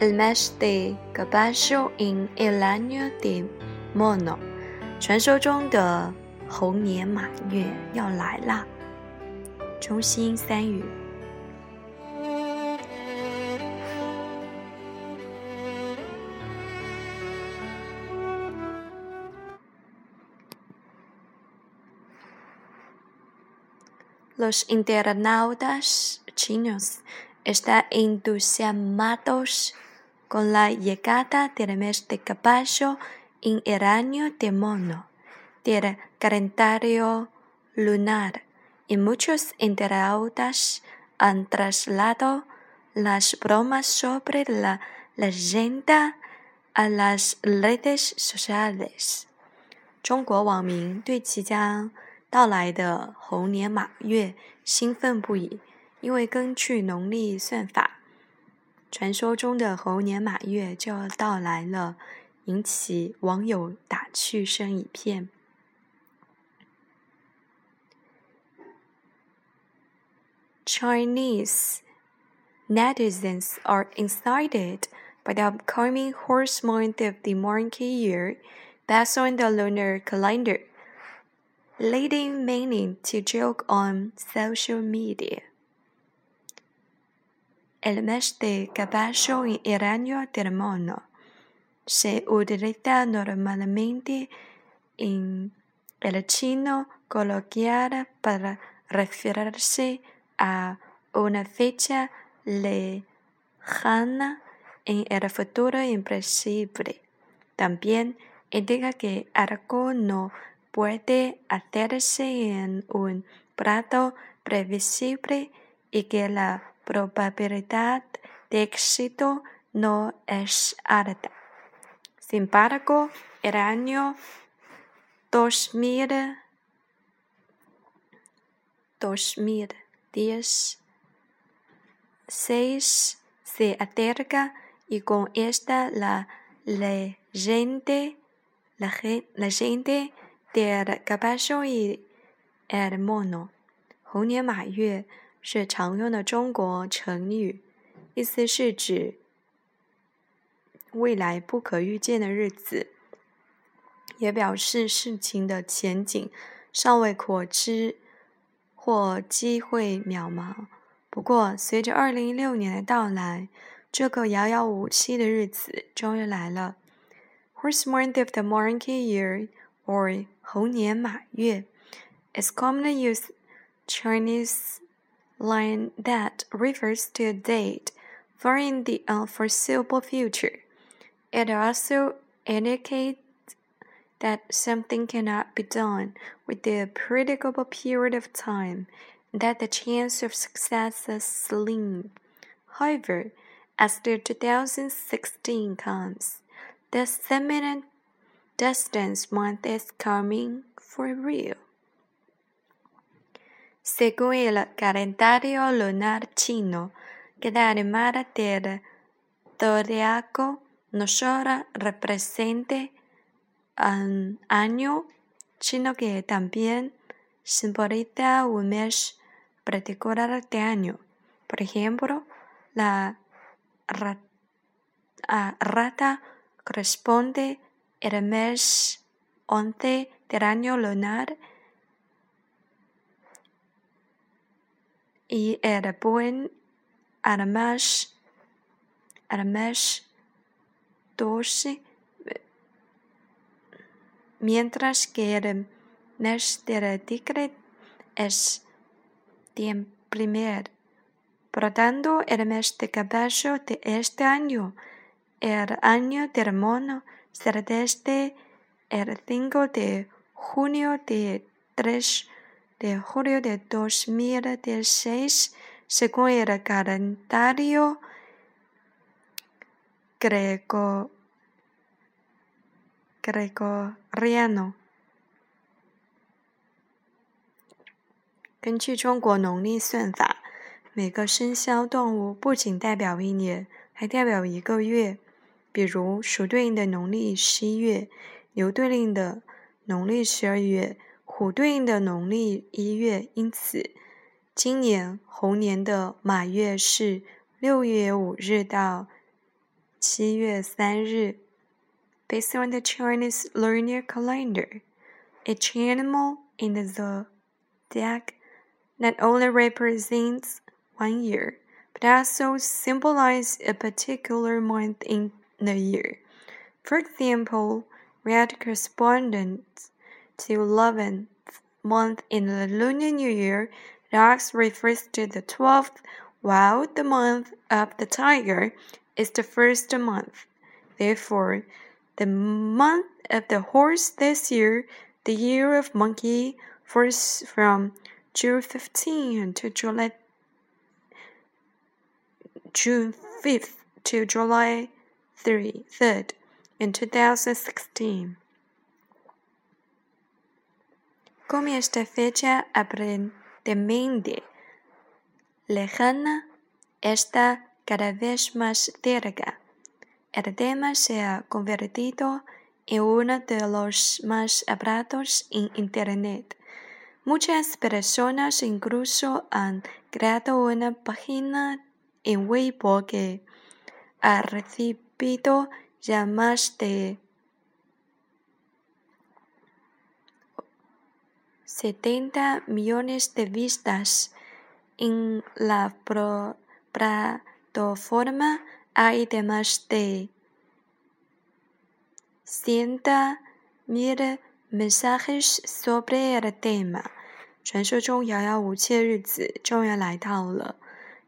El mes de caballo en el año de mono，传说中的猴年马月要来啦。中心三语。Los internautas chinos están entusiasmados con la llegada del mes de caballo en el año de mono del calendario lunar y muchos internautas han trasladado las bromas sobre la leyenda a las redes sociales. 中国网民对即将到来的猴年马月兴奋不已，因为根据农历算法， 传说中的猴年马月就要到来了，引起网友打趣声一片。Chinese netizens are excited by the upcoming horse month of the monkey year based on the lunar calendar leading many to joke on social media. El mes de caballo en el año del mono se utiliza normalmente en el chino coloquial para referirse a una fecha lejana en el futuro impresible. También indica que algo no puede hacerse en un plazo previsible y que la probabilidad de éxito no es alta. Sin embargo, el año 2000, 2016 se acerca y con esta la leyenda, la, leyenda del caballo y el mono，猴年马月 是常用的中国成语，意思是指未来不可预见的日子，也表示事情的前景尚未可知或机会渺茫。不过，随着二零一六年的到来，这个遥遥无期的日子终于来了。First month of the monkey year. or 猴年马月 is commonly used Chinese line that refers to a date far in the uh, unforeseeable future. It also indicates that something cannot be done within a predictable period of time that the chance of success is slim. However, as the 2016 comes, the sentiment distance month is coming for real. Según el calendario lunar chino, que da animada del zodiaco no solo representa un año, sino que también simboliza un mes particular de año. Por ejemplo, la rata corresponde el mes 11 del año lunar y el buen al mes 12, mientras que el mes del tigre es el primer. Por tanto, el mes de caballo de este año, el año del mono, será desde el 5 de junio de 3 de julio de 2016 según el calendario greco, gregoriano. 根据中国农历算法，每个生肖动物不仅代表一年，还代表一个月。比如鼠对应的农历十一月，牛对应的农历十二月，虎对应的农历一月。因此，今年猴年的马月是六月五日到 七月三日。Based on the Chinese lunar calendar, each animal in the zodiac not only represents one year, but also symbolizes a particular month in the year. For example, red corresponds to 11th month in the Lunar New Year. Ox refers to the 12th, while the month of the tiger is the first month. Therefore, the month of the horse this year, the year of monkey, falls from June 15 to July June 5th to July 3, 3rd in 2016. Con esta fecha aparentemente lejana está cada vez más cerca. El tema se ha convertido en uno de los más hablados en Internet. Muchas personas incluso han creado una página en Weibo que ha recibido ya más de 70 millones de vistas. En la plataforma hay de más de 100 mil mensajes sobre el tema。传说中遥遥无期的日子终于来到了，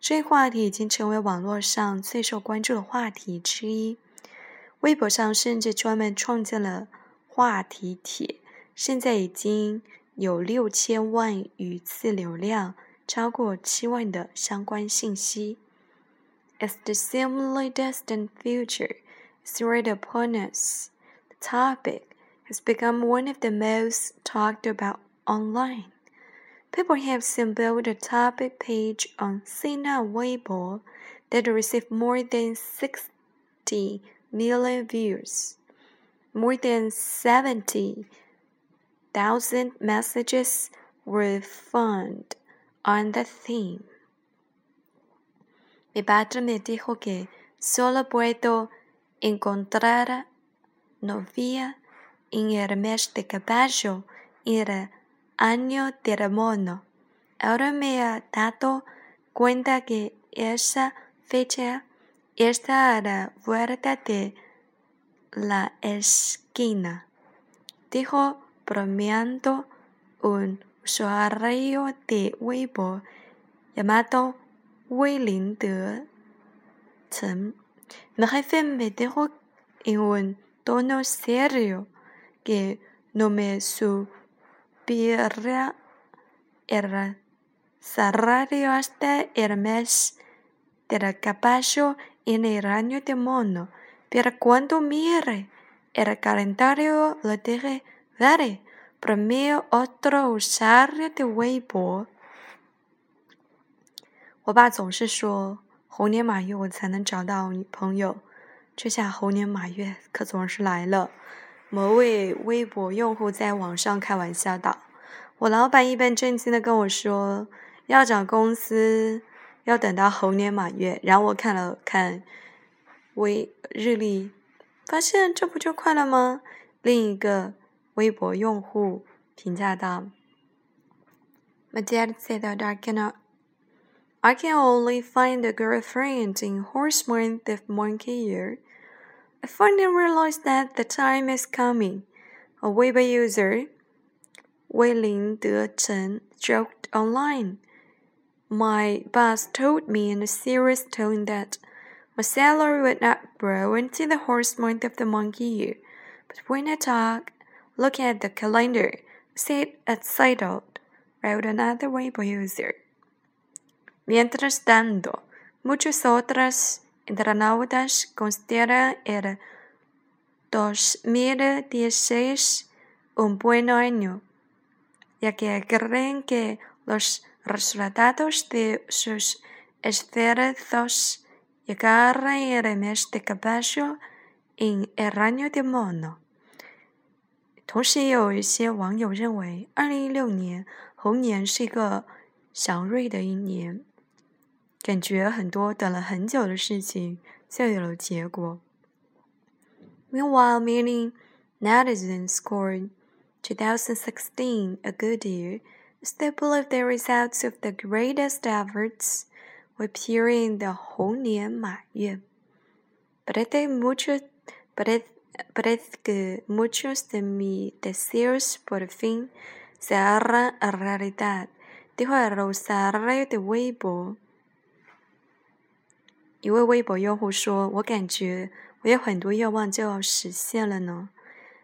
这一话题已经成为网络上最受关注的话题之一。微博上甚至专门创建了话题帖，现在已经。有六千万余次流量，超过七万的相关信息。As the seemingly distant future is right upon us, the topic has become one of the most talked about online. People have seen built a topic page on Sina Weibo that received more than 60 million views, more than 70 thousand messages were found on the theme. Mi padre me dijo que solo puedo encontrar novia en el mes de caballo en el año del mono. Ahora me ha dado cuenta que esa fecha está a la vuelta de la esquina. Dijo bromeando un usuario de Weibo llamado Weiling Chen. Mi jefe me dijo en un tono serio que no me subiera el salario hasta el mes del caballo en el año de mono. Pero cuando mire el calendario lo dije Daddy, premio otro usuario de Weibo。我爸总是说猴年马月我才能找到女朋友，这下猴年马月可总是来了。某位微博用户在网上开玩笑道：“我老板一本正经的跟我说，要找公司要等到猴年马月。”然后我看了看微日历，发现这不就快了吗？另一个。微博用户评价道：“My dad said that I cannot, I can only find a girlfriend in horse month of monkey year. I finally realized that the time is coming. A Weibo user, Wei Ling De Chen, joked online. My boss told me in a serious tone that my salary would not grow until the horse month of the monkey year. But when I talk, Look at the calendar. Sit excited, wrote another Weibo user. Mientras tanto, muchos otros internautas consideran el 2016 un buen año, ya que creen que los resultados de sus esfuerzos llegarán el mes de caballo en el año de mono. 同时，也有一些网友认为，二零一六年猴年是一个祥瑞的一年，感觉很多等了很久的事情就有了结果。Meanwhile, many netizens scored 2016 a good year, as they believe the results of the greatest efforts were appearing the 猴年马月. But I think much, but. I, parece que muchos de mis deseos por fin se harán realidad, dijo el Rosario de Weibo. 一位微博用户说：“我感觉我有很多愿望就要实现了呢。”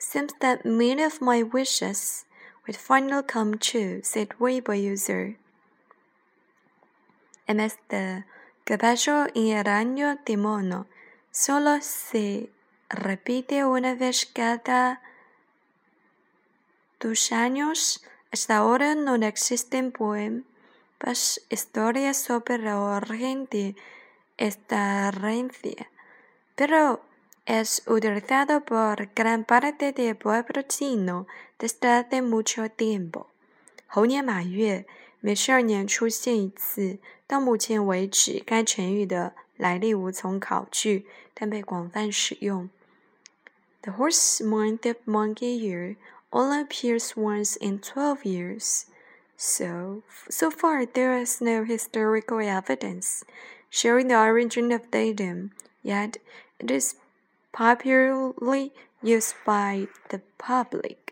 Seems that many of my wishes would finally come true," said Weibo user. Además de que pasó en el año de mono, solo se repite una vez cada dos años. Hasta ahora no existen poemas, historias sobre la origen de esta herencia, pero es utilizado por gran parte del pueblo chino desde hace mucho tiempo. 猴年马月，每十二年出现一次。到目前为止，该成语的来历无从考据，但被广泛使用。 The horse month of monkey year only appears once in twelve years. So, so far there is no historical evidence showing the origin of the idiom, yet it is popularly used by the public.